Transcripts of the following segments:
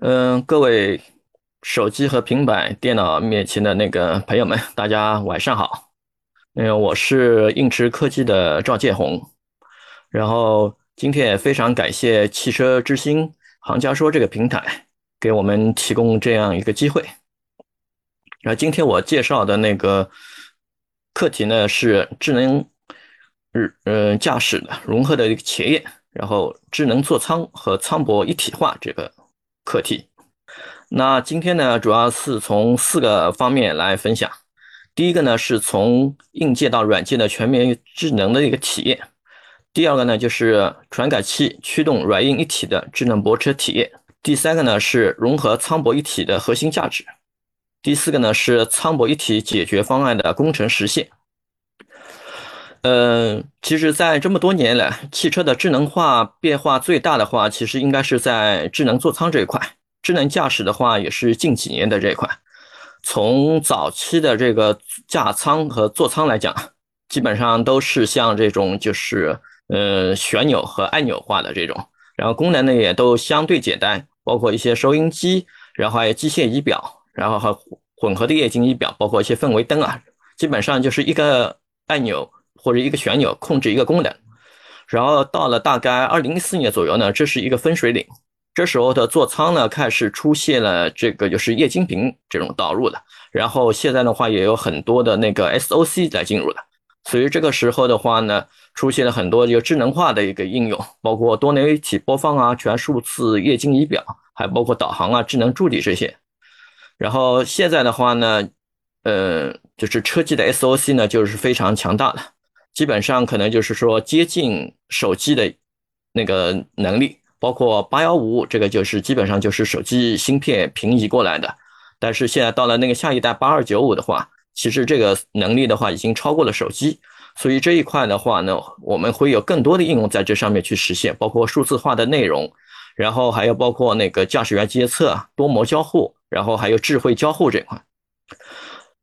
嗯，各位手机和平板电脑面前的那个朋友们，大家晚上好。嗯，我是映驰科技的赵建红。然后今天也非常感谢汽车之星行家说这个平台给我们提供这样一个机会。然后今天我介绍的那个课题呢是智能日嗯驾驶的融合的一个前沿，然后智能座舱和舱博一体化这个。课题，那今天呢，主要是从四个方面来分享。第一个呢，是从硬件到软件的全面智能的一个体验；第二个呢，就是传感器驱动软硬一体的智能泊车体验；第三个呢，是融合舱泊一体的核心价值；第四个呢，是舱泊一体解决方案的工程实现。嗯，其实，在这么多年来，汽车的智能化变化最大的话，其实应该是在智能座舱这一块。智能驾驶的话，也是近几年的这一块。从早期的这个驾舱和座舱来讲，基本上都是像这种就是呃旋钮和按钮化的这种，然后功能呢也都相对简单，包括一些收音机，然后还有机械仪表，然后还混合的液晶仪表，包括一些氛围灯啊，基本上就是一个按钮。或者一个旋钮控制一个功能，然后到了大概二零一四年左右呢，这是一个分水岭。这时候的座舱呢开始出现了这个就是液晶屏这种导入的，然后现在的话也有很多的那个 SOC 在进入了。所以这个时候的话呢，出现了很多就智能化的一个应用，包括多媒体播放啊、全数字液晶仪表，还包括导航啊、智能助理这些。然后现在的话呢，呃，就是车机的 SOC 呢就是非常强大的。基本上可能就是说接近手机的那个能力，包括八幺五这个就是基本上就是手机芯片平移过来的。但是现在到了那个下一代八二九五的话，其实这个能力的话已经超过了手机，所以这一块的话呢，我们会有更多的应用在这上面去实现，包括数字化的内容，然后还有包括那个驾驶员监测、多模交互，然后还有智慧交互这块。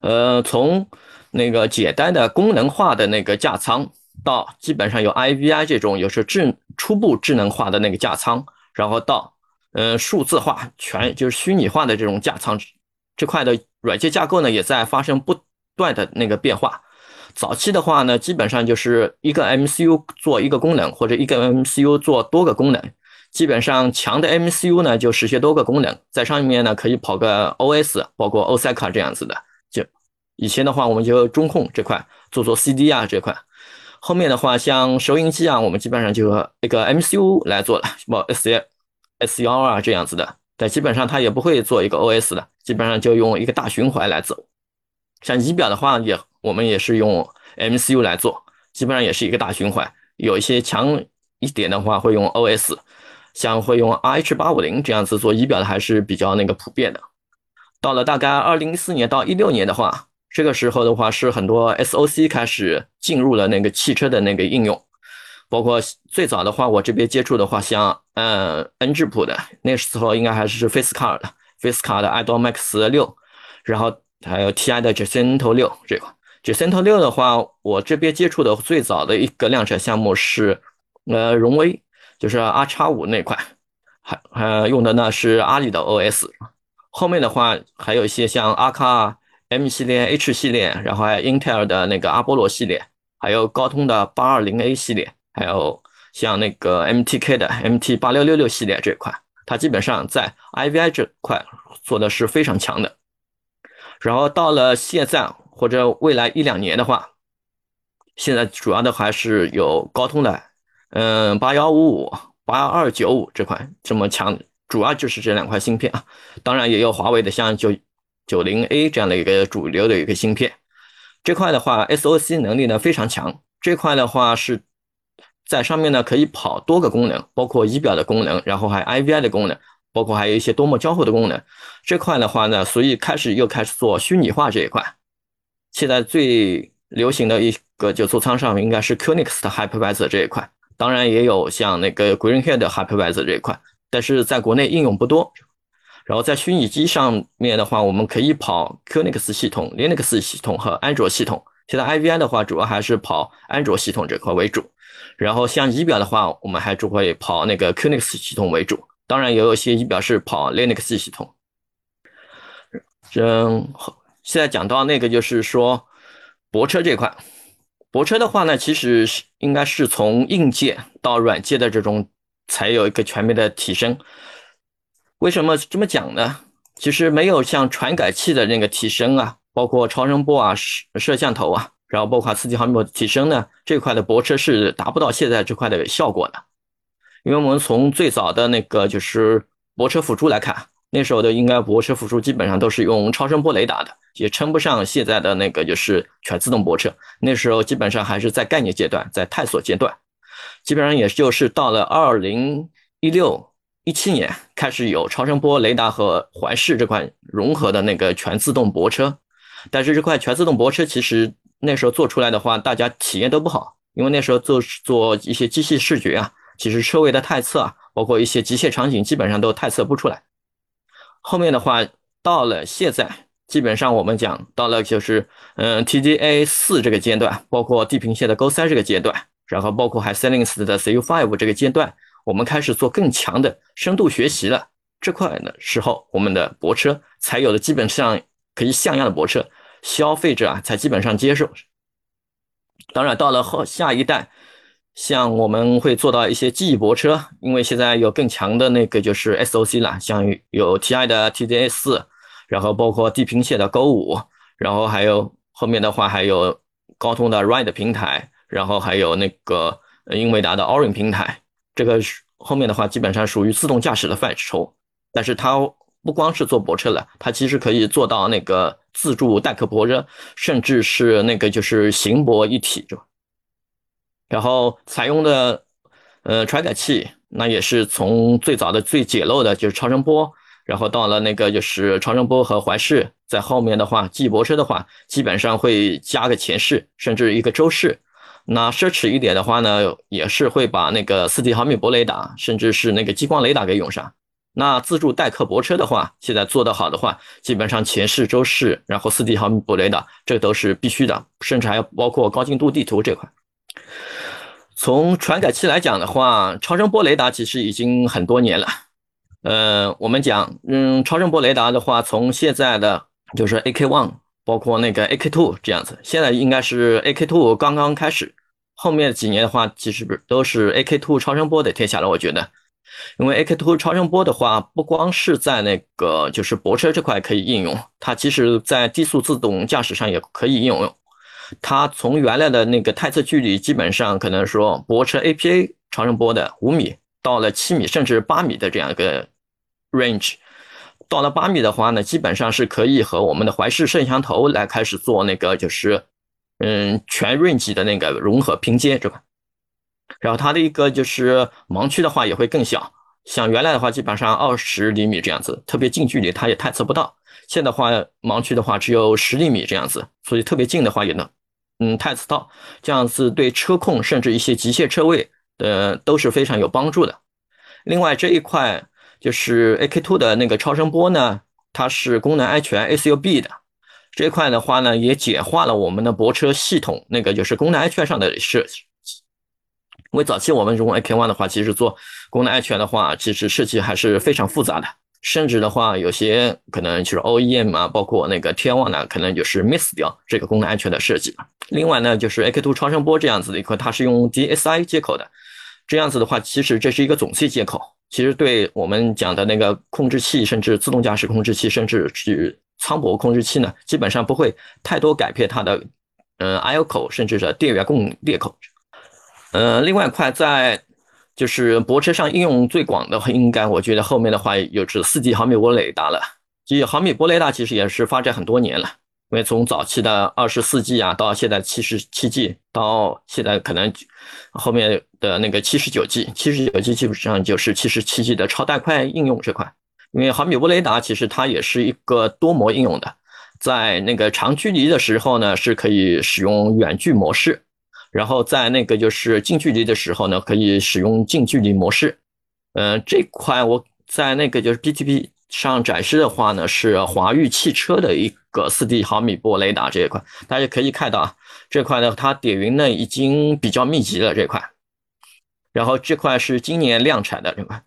呃，从那个简单的功能化的那个架舱，到基本上有 IVI 这种有时智初步智能化的那个架舱，然后到嗯数字化全就是虚拟化的这种架舱这块的软件架构呢，也在发生不断的那个变化。早期的话呢，基本上就是一个 MCU 做一个功能，或者一个 MCU 做多个功能。基本上强的 MCU 呢，就实现多个功能，在上面呢可以跑个 OS，包括 OSICA 这样子的。以前的话，我们就中控这块做做 CD 啊这块，后面的话像收音机啊，我们基本上就一个 MCU 来做了，什么 S 幺 S 幺啊这样子的，但基本上它也不会做一个 OS 的，基本上就用一个大循环来走。像仪表的话，也我们也是用 MCU 来做，基本上也是一个大循环。有一些强一点的话会用 OS，像会用 RH 八五零这样子做仪表的还是比较那个普遍的。到了大概二零一四年到一六年的话。这个时候的话，是很多 SOC 开始进入了那个汽车的那个应用，包括最早的话，我这边接触的话，像嗯 N 智谱的，那时候应该还是 Fisker 的，Fisker 的 iDomax 六，然后还有 TI 的 Jacinto 六这个。Jacinto 六的话，我这边接触的最早的一个量产项目是呃荣威，就是 R 叉五那块，还还用的呢是阿里的 OS，后面的话还有一些像阿卡。M 系列、H 系列，然后还有英特尔的那个阿波罗系列，还有高通的八二零 A 系列，还有像那个 MTK 的 MT 八六六六系列这块，它基本上在 IVI 这块做的是非常强的。然后到了现在或者未来一两年的话，现在主要的还是有高通的，嗯，八幺五五、八二九五这块这么强，主要就是这两块芯片啊。当然也有华为的，像就。九零 A 这样的一个主流的一个芯片，这块的话，SOC 能力呢非常强。这块的话是在上面呢可以跑多个功能，包括仪表的功能，然后还 IVI 的功能，包括还有一些多模交互的功能。这块的话呢，所以开始又开始做虚拟化这一块。现在最流行的一个就座舱上应该是 QNX 的 Hypervisor 这一块，当然也有像那个 Greenhead 的 Hypervisor 这一块，但是在国内应用不多。然后在虚拟机上面的话，我们可以跑 QNX 系统、Linux 系统和安卓系统。现在 IVI 的话，主要还是跑安卓系统这块为主。然后像仪表的话，我们还只会跑那个 QNX 系统为主。当然也有一些仪表是跑 Linux 系统。嗯，现在讲到那个就是说泊车这块，泊车的话呢，其实是应该是从硬件到软件的这种才有一个全面的提升。为什么这么讲呢？其实没有像传感器的那个提升啊，包括超声波啊、摄摄像头啊，然后包括四 G 毫米波提升呢，这块的泊车是达不到现在这块的效果的。因为我们从最早的那个就是泊车辅助来看，那时候的应该泊车辅助基本上都是用超声波雷达的，也称不上现在的那个就是全自动泊车。那时候基本上还是在概念阶段，在探索阶段，基本上也就是到了二零一六一七年开始有超声波雷达和环视这块融合的那个全自动泊车。但是这块全自动泊车其实那时候做出来的话，大家体验都不好，因为那时候做做一些机器视觉啊。其实车位的探测啊，包括一些机械场景，基本上都探测不出来。后面的话，到了现在，基本上我们讲到了就是嗯 TDA 四这个阶段，包括地平线的 Go 三这个阶段，然后包括还 Silinx 的 CU five 这个阶段，我们开始做更强的深度学习了。这块的时候，我们的泊车才有了基本上可以像样的泊车，消费者啊才基本上接受。当然，到了后下一代。像我们会做到一些记忆泊车，因为现在有更强的那个就是 SOC 了，像有 TI 的 TDA 四，然后包括地平线的 Go 五，然后还有后面的话还有高通的 Ride 平台，然后还有那个英伟达的 Orin 平台，这个后面的话基本上属于自动驾驶的范畴，但是它不光是做泊车了，它其实可以做到那个自助代客泊车，甚至是那个就是行泊一体，是吧？然后采用的，呃，传感器那也是从最早的最简陋的，就是超声波，然后到了那个就是超声波和环视，在后面的话，记泊车的话，基本上会加个前视，甚至一个周视。那奢侈一点的话呢，也是会把那个四 D 毫米波雷达，甚至是那个激光雷达给用上。那自助代客泊车的话，现在做得好的话，基本上前视、周视，然后四 D 毫米波雷达，这都是必须的，甚至还包括高精度地图这块。从传感器来讲的话，超声波雷达其实已经很多年了。呃，我们讲，嗯，超声波雷达的话，从现在的就是 AK One，包括那个 AK Two 这样子，现在应该是 AK Two 刚刚开始，后面几年的话，其实不都是 AK Two 超声波的天下了。我觉得，因为 AK Two 超声波的话，不光是在那个就是泊车这块可以应用，它其实在低速自动驾驶上也可以应用。它从原来的那个探测距离，基本上可能说泊车 APA 超声波的五米，到了七米甚至八米的这样一个 range，到了八米的话呢，基本上是可以和我们的环视摄像头来开始做那个就是嗯全 range 的那个融合拼接，这块？然后它的一个就是盲区的话也会更小，像原来的话基本上二十厘米这样子，特别近距离它也探测不到。现在的话盲区的话只有十厘米这样子，所以特别近的话也能。嗯，探测到这样子对车控甚至一些极限车位的都是非常有帮助的。另外这一块就是 AK Two 的那个超声波呢，它是功能安全 ACUB 的这一块的话呢，也简化了我们的泊车系统那个就是功能安全上的设计。因为早期我们如果 AK One 的话，其实做功能安全的话，其实设计还是非常复杂的。甚至的话，有些可能就是 OEM 啊，包括那个天网呢，可能就是 miss 掉这个功能安全的设计。另外呢，就是 AK Two 超声波这样子的一块，它是用 DSI 接口的，这样子的话，其实这是一个总线接口，其实对我们讲的那个控制器，甚至自动驾驶控制器，甚至是舱泊控制器呢，基本上不会太多改变它的，嗯，I/O 口，甚至是电源供裂口。嗯，另外一块在。就是泊车上应用最广的，应该我觉得后面的话有是四 G 毫米波雷达了。其实毫米波雷达其实也是发展很多年了，因为从早期的二十四 G 啊，到现在七十七 G，到现在可能后面的那个七十九 G，七十九 G 基本上就是七十七 G 的超带快应用这块。因为毫米波雷达其实它也是一个多模应用的，在那个长距离的时候呢，是可以使用远距模式。然后在那个就是近距离的时候呢，可以使用近距离模式。嗯，这块我在那个就是 PTP 上展示的话呢，是华域汽车的一个四 D 毫米波雷达这一块，大家可以看到啊，这块呢它点云呢已经比较密集了这块。然后这块是今年量产的这块，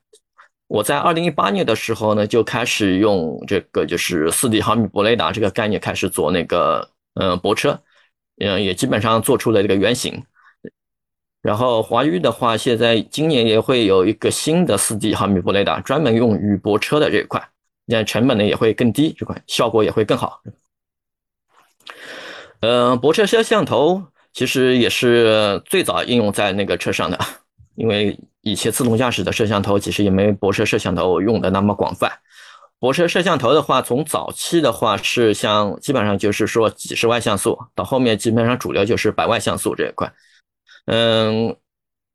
我在二零一八年的时候呢，就开始用这个就是四 D 毫米波雷达这个概念开始做那个嗯泊车，嗯也基本上做出了这个原型。然后华域的话，现在今年也会有一个新的四 D 毫米波雷达，专门用于泊车的这一块，那成本呢也会更低，这块效果也会更好。嗯，泊车摄像头其实也是最早应用在那个车上的，因为。以前自动驾驶的摄像头其实也没泊车摄像头用的那么广泛。泊车摄像头的话，从早期的话是像基本上就是说几十万像素，到后面基本上主流就是百万像素这一块。嗯，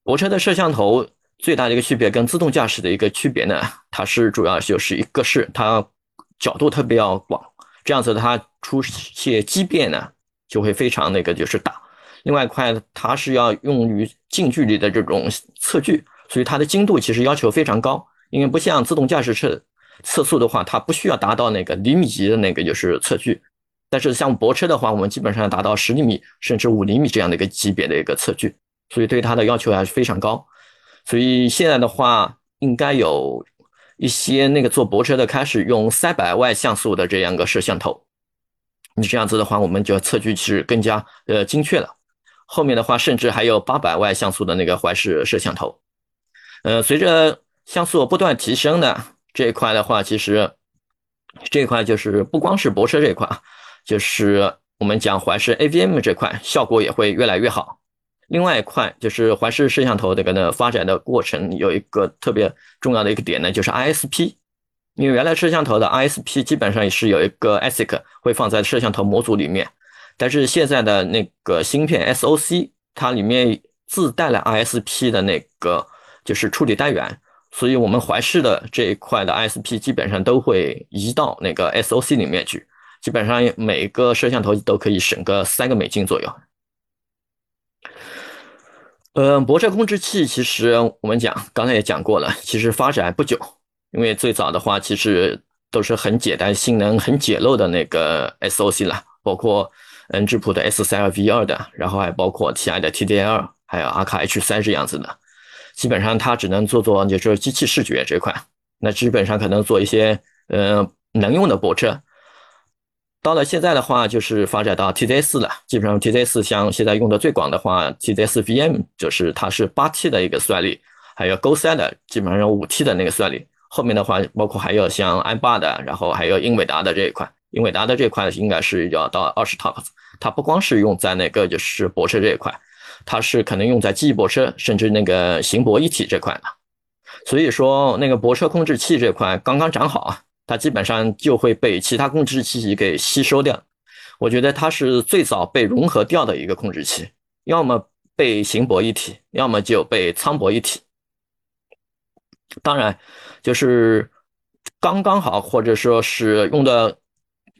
泊车的摄像头最大的一个区别跟自动驾驶的一个区别呢，它是主要就是一个是它角度特别要广，这样子它出现畸变呢就会非常那个就是大。另外一块它是要用于近距离的这种测距。所以它的精度其实要求非常高，因为不像自动驾驶测测速的话，它不需要达到那个厘米级的那个就是测距。但是像泊车的话，我们基本上达到十厘米甚至五厘米这样的一个级别的一个测距，所以对它的要求还是非常高。所以现在的话，应该有一些那个做泊车的开始用三百万像素的这样个摄像头。你这样子的话，我们就测距是更加呃精确了。后面的话，甚至还有八百万像素的那个环视摄像头。呃，随着像素不断提升的这一块的话，其实这一块就是不光是泊车这一块啊，就是我们讲环视 AVM 这块效果也会越来越好。另外一块就是环视摄像头这个呢发展的过程有一个特别重要的一个点呢，就是 ISP。因为原来摄像头的 ISP 基本上也是有一个 ASIC 会放在摄像头模组里面，但是现在的那个芯片 SOC 它里面自带了 ISP 的那个。就是处理单元，所以我们怀视的这一块的 ISP 基本上都会移到那个 SOC 里面去，基本上每个摄像头都可以省个三个美金左右。嗯，泊车控制器其实我们讲刚才也讲过了，其实发展不久，因为最早的话其实都是很简单、性能很简陋的那个 SOC 了，包括嗯智谱的 S 三二 V 二的，然后还包括 TI 的 TDL，还有阿卡 H 三这样子的。基本上它只能做做就是机器视觉这一块，那基本上可能做一些呃能用的泊车。到了现在的话，就是发展到 TZ 四了。基本上 TZ 四像现在用的最广的话，TZ 四 VM 就是它是八 T 的一个算力，还有 Go 三的基本上五 T 的那个算力。后面的话包括还有像安霸的，然后还有英伟达的这一块，英伟达的这块应该是要到二十 TOPS。它不光是用在那个就是泊车这一块。它是可能用在记忆泊车，甚至那个行泊一体这块的，所以说那个泊车控制器这块刚刚长好啊，它基本上就会被其他控制器给吸收掉。我觉得它是最早被融合掉的一个控制器，要么被行泊一体，要么就被舱泊一体。当然，就是刚刚好，或者说是用的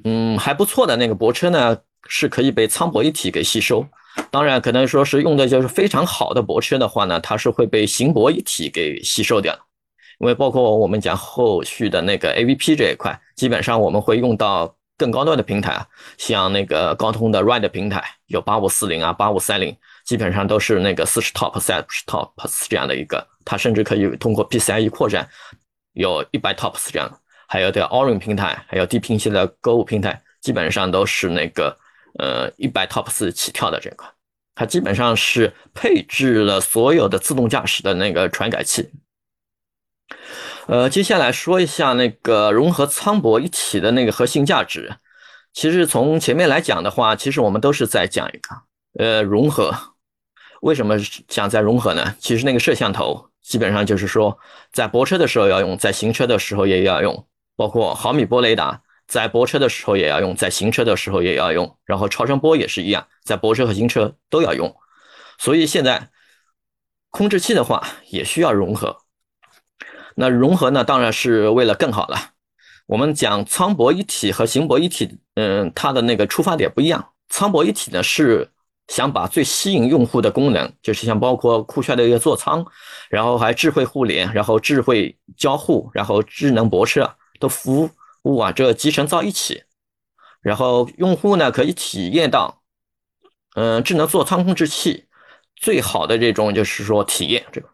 嗯还不错的那个泊车呢，是可以被舱泊一体给吸收。当然，可能说是用的就是非常好的泊车的话呢，它是会被行泊一体给吸收掉。因为包括我们讲后续的那个 AVP 这一块，基本上我们会用到更高端的平台啊，像那个高通的 Ride 平台，有八五四零啊、八五三零，基本上都是那个四十 TOPS、三十 TOPS 这样的一个，它甚至可以通过 PCIe 扩展，有一百 TOPS 这样的。还有的 Orin 平台，还有地平线的购物平台，基本上都是那个。呃，一百 TOPS 起跳的这款，它基本上是配置了所有的自动驾驶的那个传感器。呃，接下来说一下那个融合舱博一体的那个核心价值。其实从前面来讲的话，其实我们都是在讲一个呃融合。为什么讲在融合呢？其实那个摄像头基本上就是说，在泊车的时候要用，在行车的时候也要用，包括毫米波雷达。在泊车的时候也要用，在行车的时候也要用，然后超声波也是一样，在泊车和行车都要用。所以现在控制器的话也需要融合。那融合呢，当然是为了更好了。我们讲舱泊一体和行泊一体，嗯，它的那个出发点不一样。舱泊一体呢是想把最吸引用户的功能，就是像包括酷炫的一个座舱，然后还智慧互联，然后智慧交互，然后智能泊车的服务。啊，这集成到一起，然后用户呢可以体验到，嗯，智能座舱控制器最好的这种就是说体验这个。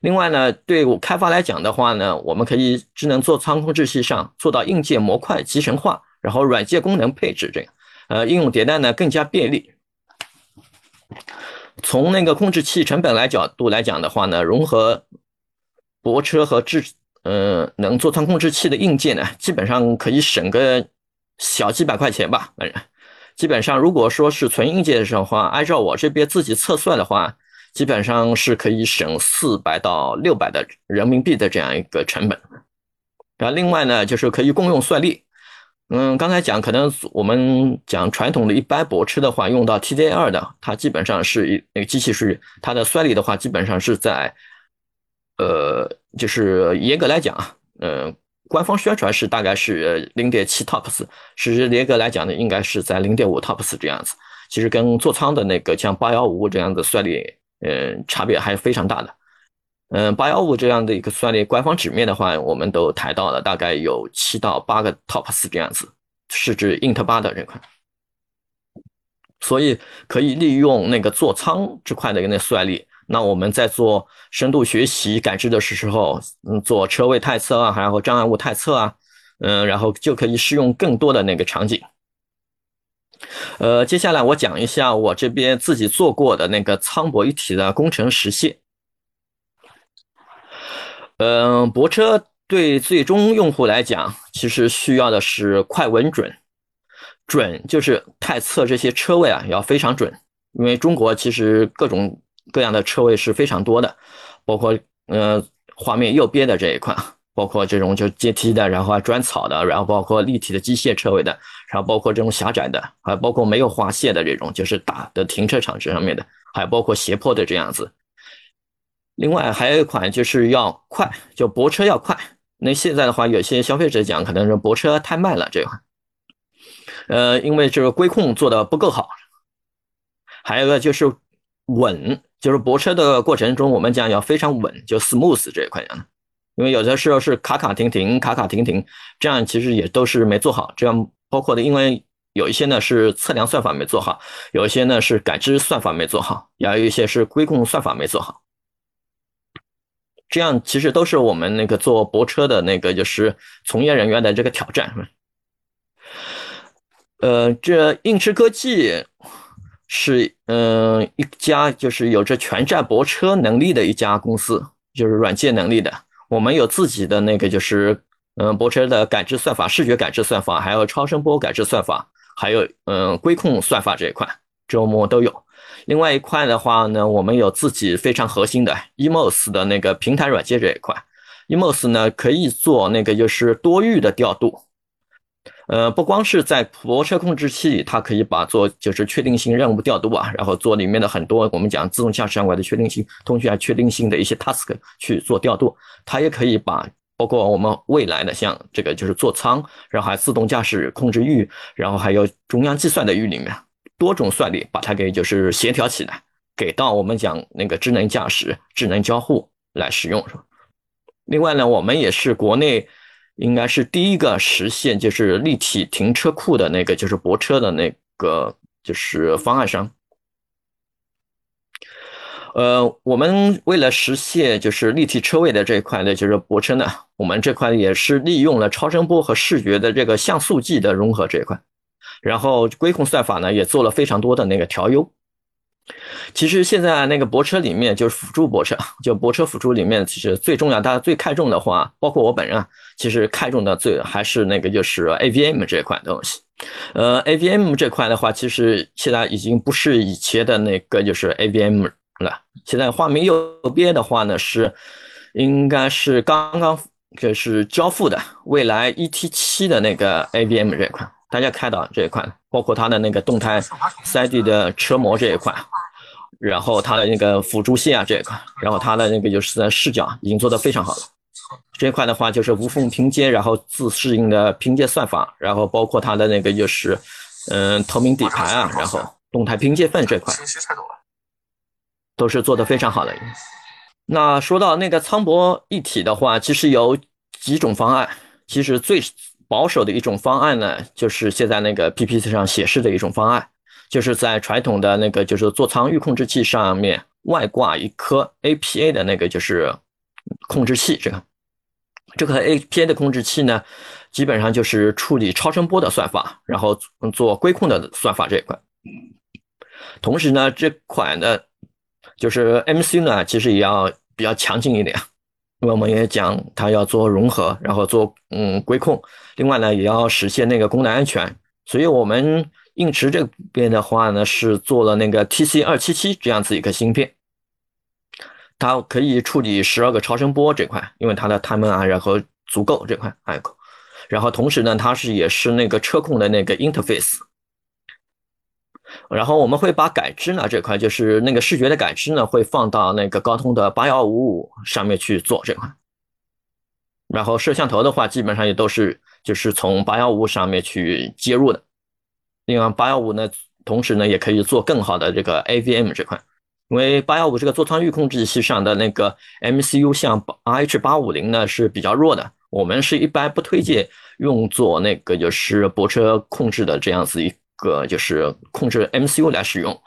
另外呢，对我开发来讲的话呢，我们可以智能座舱控制器上做到硬件模块集成化，然后软件功能配置这样，呃，应用迭代呢更加便利。从那个控制器成本来角度来讲的话呢，融合泊车和智呃能做仓控制器的硬件呢，基本上可以省个小几百块钱吧，反正基本上如果说是纯硬件的话，按照我这边自己测算的话。基本上是可以省四百到六百的人民币的这样一个成本，然后另外呢，就是可以共用算力。嗯，刚才讲可能我们讲传统的一般泊车的话，用到 TDA 二的，它基本上是一那个机器是它的算力的话，基本上是在，呃，就是严格来讲啊，嗯，官方宣传是大概是零点七 TOPS，实际严格来讲呢，应该是在零点五 TOPS 这样子。其实跟座舱的那个像八幺五这样的算力。嗯，差别还是非常大的。嗯，八幺五这样的一个算力，官方纸面的话，我们都抬到了大概有七到八个 TOPS 这样子，是指 int 八的这块。所以可以利用那个座舱这块的那个算力，那我们在做深度学习感知的时候，嗯，做车位探测啊，然后障碍物探测啊，嗯，然后就可以适用更多的那个场景。呃，接下来我讲一下我这边自己做过的那个舱泊一体的工程实现。嗯，泊车对最终用户来讲，其实需要的是快、稳、准。准就是探测这些车位啊，要非常准，因为中国其实各种各样的车位是非常多的，包括呃画面右边的这一块。包括这种就阶梯的，然后还砖草的，然后包括立体的机械车位的，然后包括这种狭窄的，还包括没有划线的这种，就是大的停车场这上面的，还包括斜坡的这样子。另外还有一款就是要快，就泊车要快。那现在的话，有些消费者讲可能是泊车太慢了这一块，呃，因为这个规控做的不够好。还有一个就是稳，就是泊车的过程中，我们讲要非常稳，就 smooth 这一块讲的。因为有的时候是卡卡停停，卡卡停停，这样其实也都是没做好。这样包括的，因为有一些呢是测量算法没做好，有一些呢是感知算法没做好，也有一些是规控算法没做好。这样其实都是我们那个做泊车的那个就是从业人员的这个挑战。呃，这应驰科技是嗯一家就是有着全站泊车能力的一家公司，就是软件能力的。我们有自己的那个，就是嗯，泊车的感知算法、视觉感知算法，还有超声波感知算法，还有嗯，规控算法这一块，周末都有。另外一块的话呢，我们有自己非常核心的 EMOS 的那个平台软件这一块，EMOS 呢可以做那个就是多域的调度。呃，不光是在泊车控制器，它可以把做就是确定性任务调度啊，然后做里面的很多我们讲自动驾驶相关的确定性、通讯啊确定性的一些 task 去做调度。它也可以把包括我们未来的像这个就是座舱，然后还自动驾驶控制域，然后还有中央计算的域里面多种算力，把它给就是协调起来，给到我们讲那个智能驾驶、智能交互来使用，是吧？另外呢，我们也是国内。应该是第一个实现就是立体停车库的那个，就是泊车的那个就是方案商。呃，我们为了实现就是立体车位的这一块呢，就是泊车呢，我们这块也是利用了超声波和视觉的这个像素计的融合这一块，然后规控算法呢也做了非常多的那个调优。其实现在那个泊车里面就是辅助泊车，就泊车辅助里面，其实最重要，大家最看重的话，包括我本人啊，其实看重的最还是那个就是 AVM 这一块东西。呃，AVM 这块的话，其实现在已经不是以前的那个就是 AVM 了。现在画面右边的话呢，是应该是刚刚就是交付的未来 ET7 的那个 AVM 这一块，大家看到这一块，包括它的那个动态 3D 的车模这一块。然后它的那个辅助线啊这一块，然后它的那个就是视角已经做得非常好了。这一块的话就是无缝拼接，然后自适应的拼接算法，然后包括它的那个就是嗯透明底盘啊，然后动态拼接份这块，都是做得非常好的。那说到那个舱博一体的话，其实有几种方案。其实最保守的一种方案呢，就是现在那个 PPT 上显示的一种方案。就是在传统的那个就是座舱预控制器上面，外挂一颗 APA 的那个就是控制器，这个这个 APA 的控制器呢，基本上就是处理超声波的算法，然后做规控的算法这一块。同时呢，这款的，就是 MC 呢，其实也要比较强劲一点，因为我们也讲它要做融合，然后做嗯规控，另外呢也要实现那个功能安全，所以我们硬驰这边的话呢是做了那个 TC 二七七这样子一个芯片，它可以处理十二个超声波这块，因为它的 time 啊然后足够这块，还有，然后同时呢它是也是那个车控的那个 interface。然后我们会把感知呢这块，就是那个视觉的感知呢，会放到那个高通的八幺五五上面去做这块。然后摄像头的话，基本上也都是就是从八幺五上面去接入的。另外，八幺五呢，同时呢也可以做更好的这个 AVM 这块，因为八幺五这个座舱域控制器上的那个 MCU 像 RH 八五零呢是比较弱的，我们是一般不推荐用作那个就是泊车控制的这样子一。个就是控制 MCU 来使用，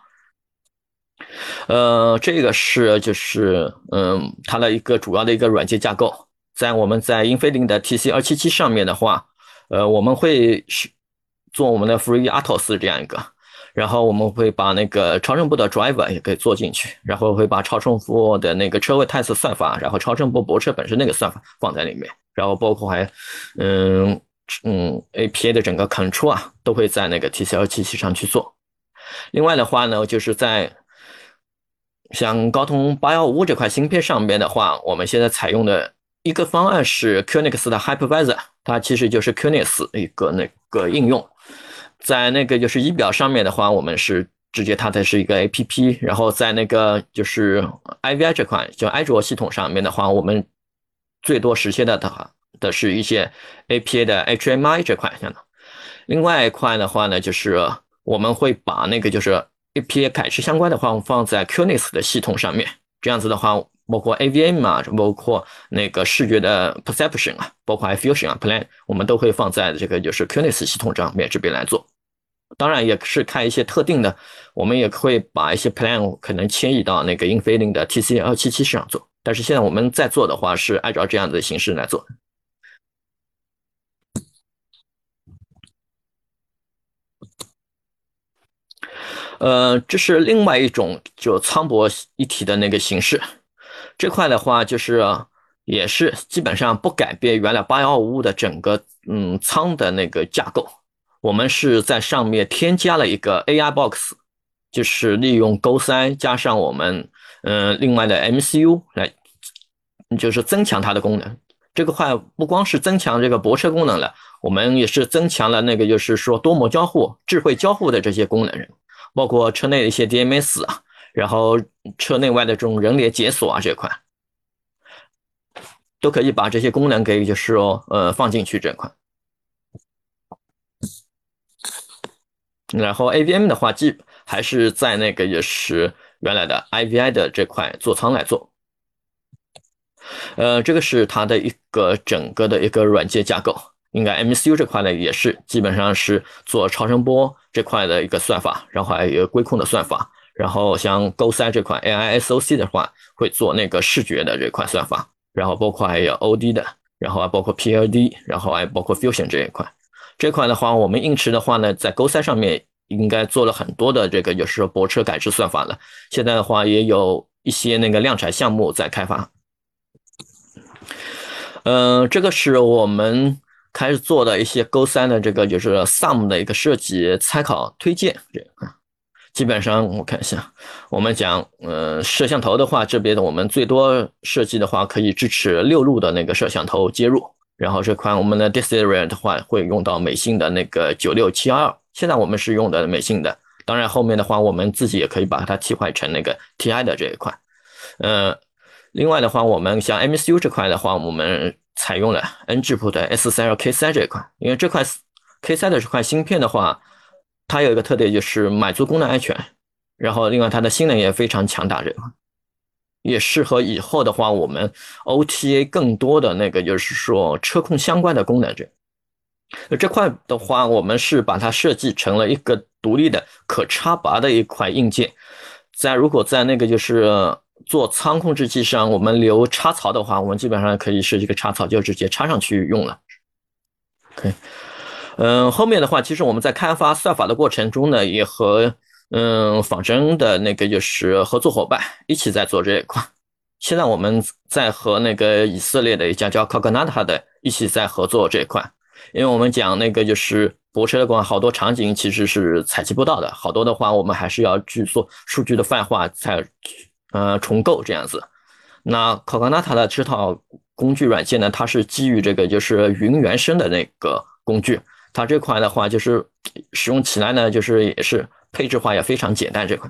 呃，这个是就是嗯，它的一个主要的一个软件架构，在我们在英飞凌的 TC 二七七上面的话，呃，我们会是做我们的 FreeRTOS 这样一个，然后我们会把那个超声波的 driver 也可以做进去，然后会把超声波的那个车位探测算法，然后超声波泊车本身那个算法放在里面，然后包括还嗯。嗯，APA 的整个 control 啊，都会在那个 TCL 机器上去做。另外的话呢，就是在像高通八幺五这块芯片上面的话，我们现在采用的一个方案是 QNX 的 Hypervisor，它其实就是 QNX 一个那个应用。在那个就是仪表上面的话，我们是直接它的是一个 APP，然后在那个就是 IVI 这块，就安卓系统上面的话，我们最多实现的话。的是一些 APA 的 HMI 这块，相当。另外一块的话呢，就是我们会把那个就是 APA 感知相关的话放在 QNX 的系统上面。这样子的话，包括 AVM 啊，包括那个视觉的 Perception 啊，包括 I fusion 啊 Plan，我们都会放在这个就是 QNX 系统上面这边来做。当然也是看一些特定的，我们也会把一些 Plan 可能迁移到那个英飞凌的 TC 二七七上做。但是现在我们在做的话，是按照这样的形式来做。呃，这是另外一种就舱博一体的那个形式，这块的话就是也是基本上不改变原来八幺五五的整个嗯舱的那个架构，我们是在上面添加了一个 AI box，就是利用勾三加上我们嗯另外的 MCU 来，就是增强它的功能。这个块不光是增强这个泊车功能了，我们也是增强了那个就是说多模交互、智慧交互的这些功能。包括车内的一些 DMS 啊，然后车内外的这种人脸解锁啊这块，都可以把这些功能给就是说呃放进去这块。然后 AVM 的话，基还是在那个也是原来的 IVI 的这块座舱来做。呃，这个是它的一个整个的一个软件架构。应该 MCU 这块呢，也是基本上是做超声波这块的一个算法，然后还有一个规控的算法。然后像 Go 三这款 AI SOC 的话，会做那个视觉的这块算法。然后包括还有 OD 的，然后还包括 PLD，然后还包括 Fusion 这一块。这块的话，我们映驰的话呢，在 Go 三上面应该做了很多的这个就是泊车感知算法了。现在的话，也有一些那个量产项目在开发。嗯，这个是我们。开始做的一些 Go 三的这个就是 SUM 的一个设计参考推荐，这个基本上我看一下，我们讲，呃，摄像头的话，这边的我们最多设计的话可以支持六路的那个摄像头接入，然后这款我们的 Display 的话会用到美信的那个九六七二，现在我们是用的美信的，当然后面的话我们自己也可以把它替换成那个 TI 的这一块，呃，另外的话我们像 MCU 这块的话，我们。采用了 N 质谱的 S 三二 K 三这一块，因为这块 K 三的这块芯片的话，它有一个特点就是满足功能安全，然后另外它的性能也非常强大，这块也适合以后的话我们 OTA 更多的那个就是说车控相关的功能这。这块的话，我们是把它设计成了一个独立的可插拔的一块硬件，在如果在那个就是做仓控制器上，我们留插槽的话，我们基本上可以是一个插槽就直接插上去用了。OK，嗯，后面的话，其实我们在开发算法的过程中呢，也和嗯仿真的那个就是合作伙伴一起在做这一块。现在我们在和那个以色列的一家叫 Cognata 的一起在合作这一块，因为我们讲那个就是泊车的话，好多场景其实是采集不到的，好多的话我们还是要去做数据的泛化，才呃重构这样子。那 Cognata 的这套工具软件呢，它是基于这个就是云原生的那个工具，它这块的话就是使用起来呢，就是也是配置化也非常简单这块。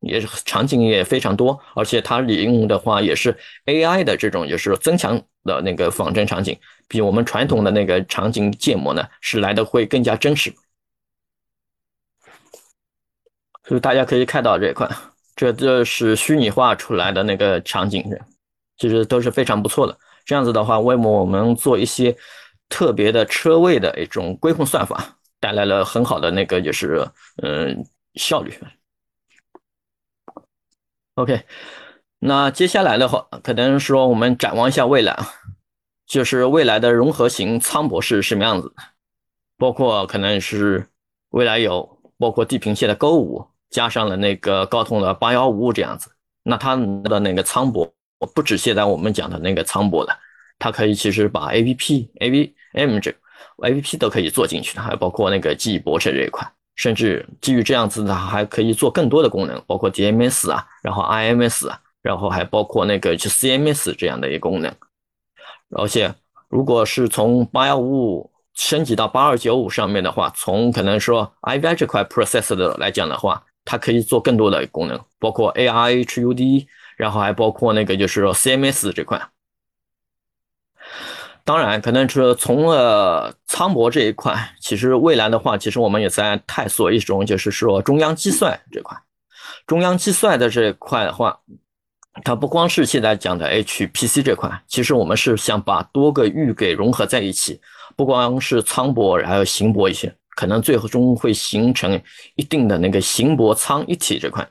也是场景也非常多，而且它利用的话也是 AI 的这种，也是增强的那个仿真场景，比我们传统的那个场景建模呢是来的会更加真实。所以大家可以看到这一块，这这是虚拟化出来的那个场景，其实都是非常不错的。这样子的话，为我们做一些特别的车位的一种规控算法，带来了很好的那个就是嗯效率。OK，那接下来的话，可能说我们展望一下未来啊，就是未来的融合型舱博是什么样子，包括可能是未来有包括地平线的 Go 五，加上了那个高通的八幺五五这样子，那它的那个舱博不止现在我们讲的那个舱博了，它可以其实把 A P P A V、M 这 APP 都可以做进去的，还包括那个记忆博士这一块。甚至基于这样子的，还可以做更多的功能，包括 DMS 啊，然后 IMS 啊，然后还包括那个就 CMS 这样的一个功能。而且，如果是从八幺五五升级到八二九五上面的话，从可能说 IVI 这块 process 的来讲的话，它可以做更多的功能，包括 ARHUD，然后还包括那个就是说 CMS 这块。当然，可能是从呃仓博这一块，其实未来的话，其实我们也在探索一种，就是说中央计算这块。中央计算的这一块的话，它不光是现在讲的 HPC 这块，其实我们是想把多个域给融合在一起，不光是仓博，还有行博一些，可能最终会形成一定的那个行博仓一体这块。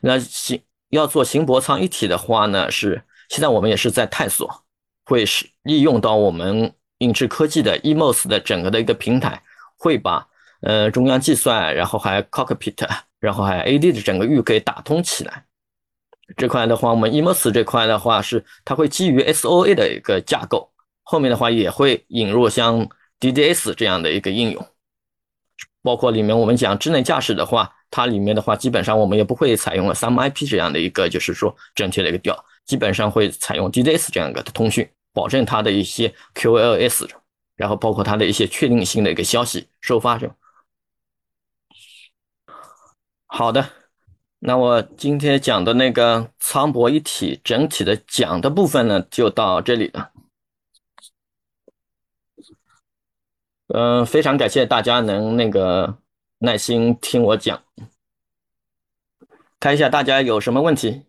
那行要做行博仓一体的话呢，是现在我们也是在探索。会是利用到我们影视科技的 EMOS 的整个的一个平台，会把呃中央计算，然后还 Cockpit，然后还 AD 的整个域给打通起来。这块的话，我们 EMOS 这块的话是它会基于 SOA 的一个架构，后面的话也会引入像 DDS 这样的一个应用，包括里面我们讲智能驾驶的话，它里面的话基本上我们也不会采用了 Some IP 这样的一个就是说整体的一个调。基本上会采用 DDS 这样一个通讯，保证它的一些 QLS，然后包括它的一些确定性的一个消息收发。好的，那我今天讲的那个仓博一体整体的讲的部分呢，就到这里了。嗯，非常感谢大家能那个耐心听我讲，看一下大家有什么问题。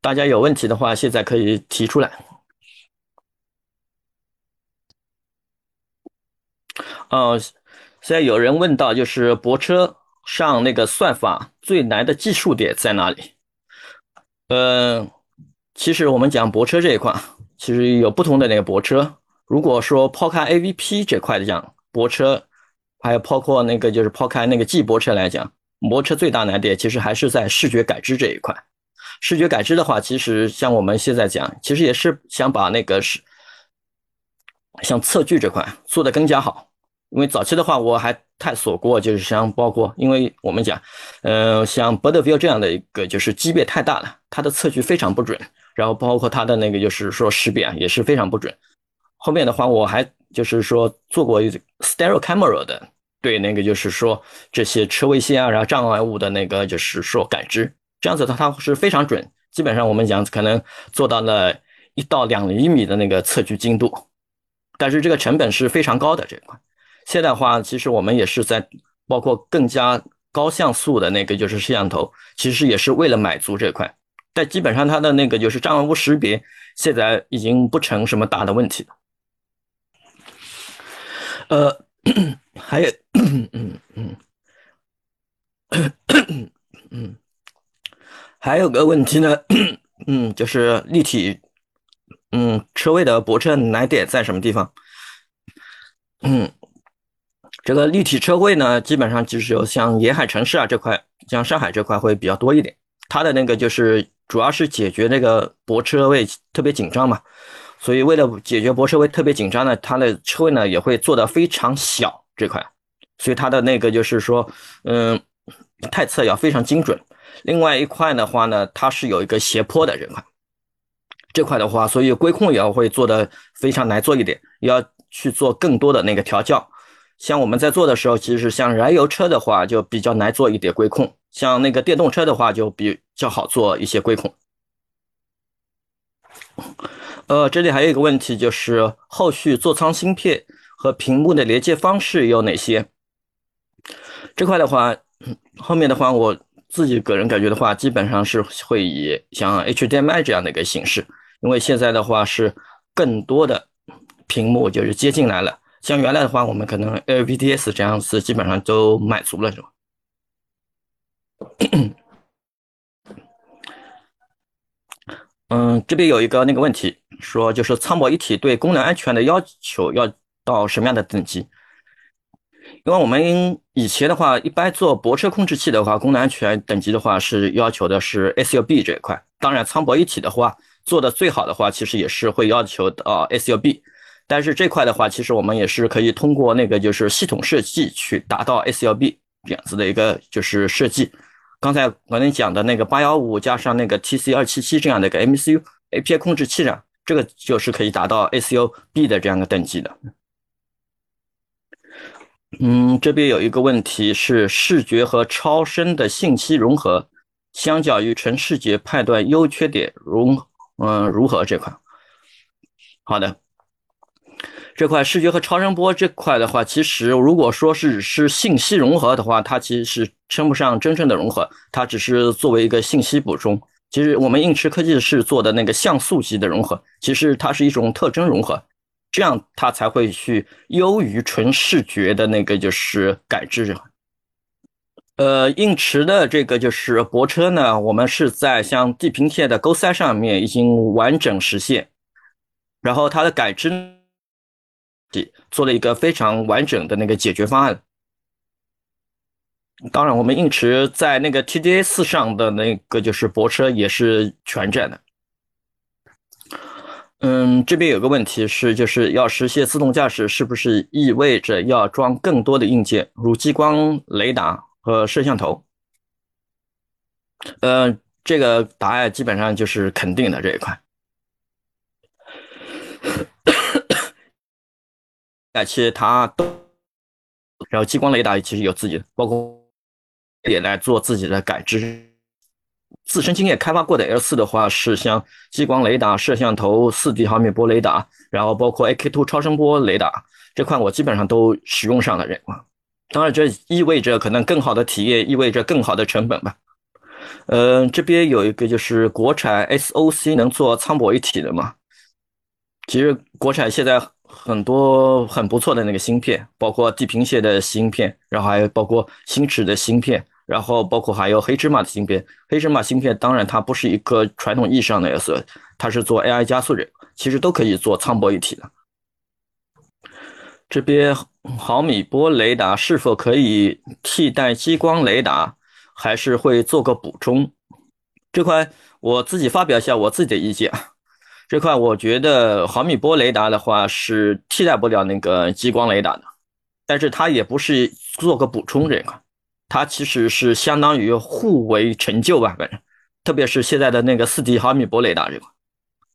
大家有问题的话，现在可以提出来。哦，现在有人问到，就是泊车上那个算法最难的技术点在哪里？嗯，其实我们讲泊车这一块，其实有不同的那个泊车。如果说抛开 AVP 这块的讲，泊车，还有包括那个就是抛开那个 G 泊车来讲，泊车最大难点其实还是在视觉感知这一块。视觉感知的话，其实像我们现在讲，其实也是想把那个是像测距这块做的更加好。因为早期的话，我还探索过，就是像包括，因为我们讲，呃，像 Bird View 这样的一个，就是级别太大了，它的测距非常不准，然后包括它的那个就是说识别也是非常不准。后面的话，我还就是说做过 Stereo Camera 的，对那个就是说这些车位线啊，然后障碍物的那个就是说感知。这样子它它是非常准，基本上我们讲可能做到了一到两厘米的那个测距精度，但是这个成本是非常高的这一块。现在的话，其实我们也是在包括更加高像素的那个就是摄像头，其实也是为了满足这块。但基本上它的那个就是障碍物识别，现在已经不成什么大的问题了。呃，还有，嗯嗯嗯嗯，还有个问题呢，嗯，就是立体，嗯，车位的泊车难点在什么地方？嗯，这个立体车位呢，基本上就是有像沿海城市啊这块，像上海这块会比较多一点。它的那个就是主要是解决那个泊车位特别紧张嘛，所以为了解决泊车位特别紧张呢，它的车位呢也会做的非常小这块，所以它的那个就是说，嗯，太侧要非常精准。另外一块的话呢，它是有一个斜坡的这块，这块的话，所以规控也要会做的非常难做一点，要去做更多的那个调教。像我们在做的时候，其实像燃油车的话就比较难做一点规控。像那个电动车的话，就比较好做一些规控。呃，这里还有一个问题，就是后续座舱芯片和屏幕的连接方式有哪些？这块的话，后面的话，我自己个人感觉的话，基本上是会以像 HDMI 这样的一个形式，因为现在的话是更多的屏幕就是接进来了。像原来的话，我们可能 LVDS 这样子基本上都满足了，是吧？嗯，这边有一个那个问题，说就是舱泊一体对功能安全的要求要到什么样的等级？因为我们以前的话，一般做泊车控制器的话，功能安全等级的话是要求的是 SUB 这一块。当然，舱泊一体的话做的最好的话，其实也是会要求到 SUB。但是这块的话，其实我们也是可以通过那个就是系统设计去达到 SUB 这样子的一个就是设计。刚才我跟你讲的那个八幺五加上那个 TC 二七七这样的一个 MCU API 控制器上，这个就是可以达到 SUB 的这样的等级的。嗯，这边有一个问题是视觉和超声的信息融合，相较于纯视觉判断优缺点融嗯如何这块？好的。这块视觉和超声波这块的话，其实如果说是是信息融合的话，它其实是称不上真正的融合，它只是作为一个信息补充。其实我们映驰科技是做的那个像素级的融合，其实它是一种特征融合，这样它才会去优于纯视觉的那个就是感知。呃，映驰的这个就是泊车呢，我们是在像地平线的勾塞上面已经完整实现，然后它的感知。做了一个非常完整的那个解决方案。当然，我们映驰在那个 TDA 四上的那个就是泊车也是全站的。嗯，这边有个问题是，就是要实现自动驾驶，是不是意味着要装更多的硬件，如激光雷达和摄像头？呃，这个答案基本上就是肯定的这一块。哎，其实它都，然后激光雷达其实有自己的，包括也来做自己的感知。自身经验开发过的 L 四的话，是像激光雷达、摄像头、四 D 毫米波雷达，然后包括 AK Two 超声波雷达这块，我基本上都使用上了这块。当然，这意味着可能更好的体验，意味着更好的成本吧。嗯，这边有一个就是国产 SOC 能做舱博一体的嘛？其实国产现在。很多很不错的那个芯片，包括地平线的芯片，然后还有包括星驰的芯片，然后包括还有黑芝麻的芯片。黑芝麻芯片当然它不是一个传统意义上的 S，它是做 AI 加速的，其实都可以做舱博一体的。这边毫米波雷达是否可以替代激光雷达，还是会做个补充？这块我自己发表一下我自己的意见。这块我觉得毫米波雷达的话是替代不了那个激光雷达的，但是它也不是做个补充这一块，它其实是相当于互为成就吧，反正，特别是现在的那个四 D 毫米波雷达这块，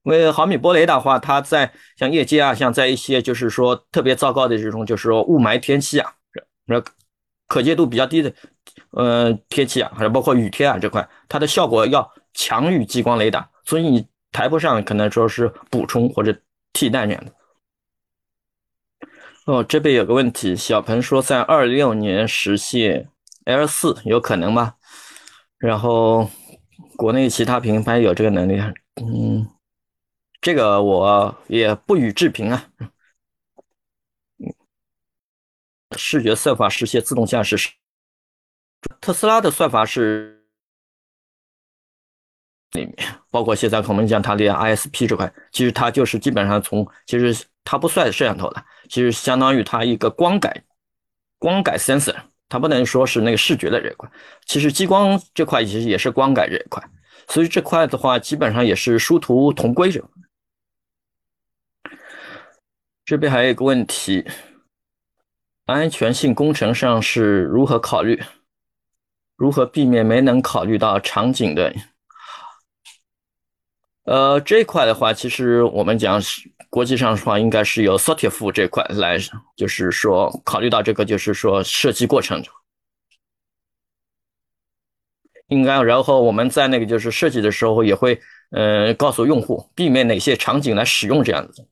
因为毫米波雷达的话，它在像夜间啊，像在一些就是说特别糟糕的这种就是说雾霾天气啊，那可见度比较低的，呃天气啊，还有包括雨天啊这块，它的效果要强于激光雷达，所以你。台不上可能说是补充或者替代这样的。哦，这边有个问题，小鹏说在二六年实现 L 四，有可能吗？然后国内其他品牌有这个能力？嗯，这个我也不予置评啊。视觉算法实现自动驾驶。特斯拉的算法是里面，包括现在我们讲它的 ISP 这块，其实它就是基本上从，其实它不算摄像头了，其实相当于它一个光感光感 sensor，它不能说是那个视觉的这一块，其实激光这块其实也是光感这一块，所以这块的话基本上也是殊途同归这。这边还有一个问题，安全性工程上是如何考虑？如何避免没能考虑到场景的？呃，这一块的话，其实我们讲是国际上的话，应该是由 s o t i f 这块来，就是说考虑到这个，就是说设计过程应该，然后我们在那个就是设计的时候，也会呃告诉用户避免哪些场景来使用这样子。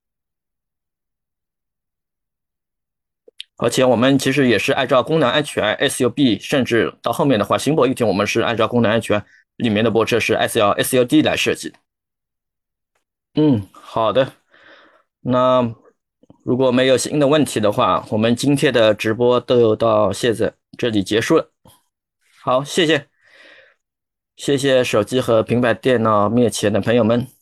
而且我们其实也是按照功能安全 SUB，甚至到后面的话，行博一体我们是按照功能安全里面的泊车是 SL SUD 来设计的。嗯，好的。那如果没有新的问题的话，我们今天的直播都到现在这里结束了。好，谢谢，谢谢手机和平板电脑面前的朋友们。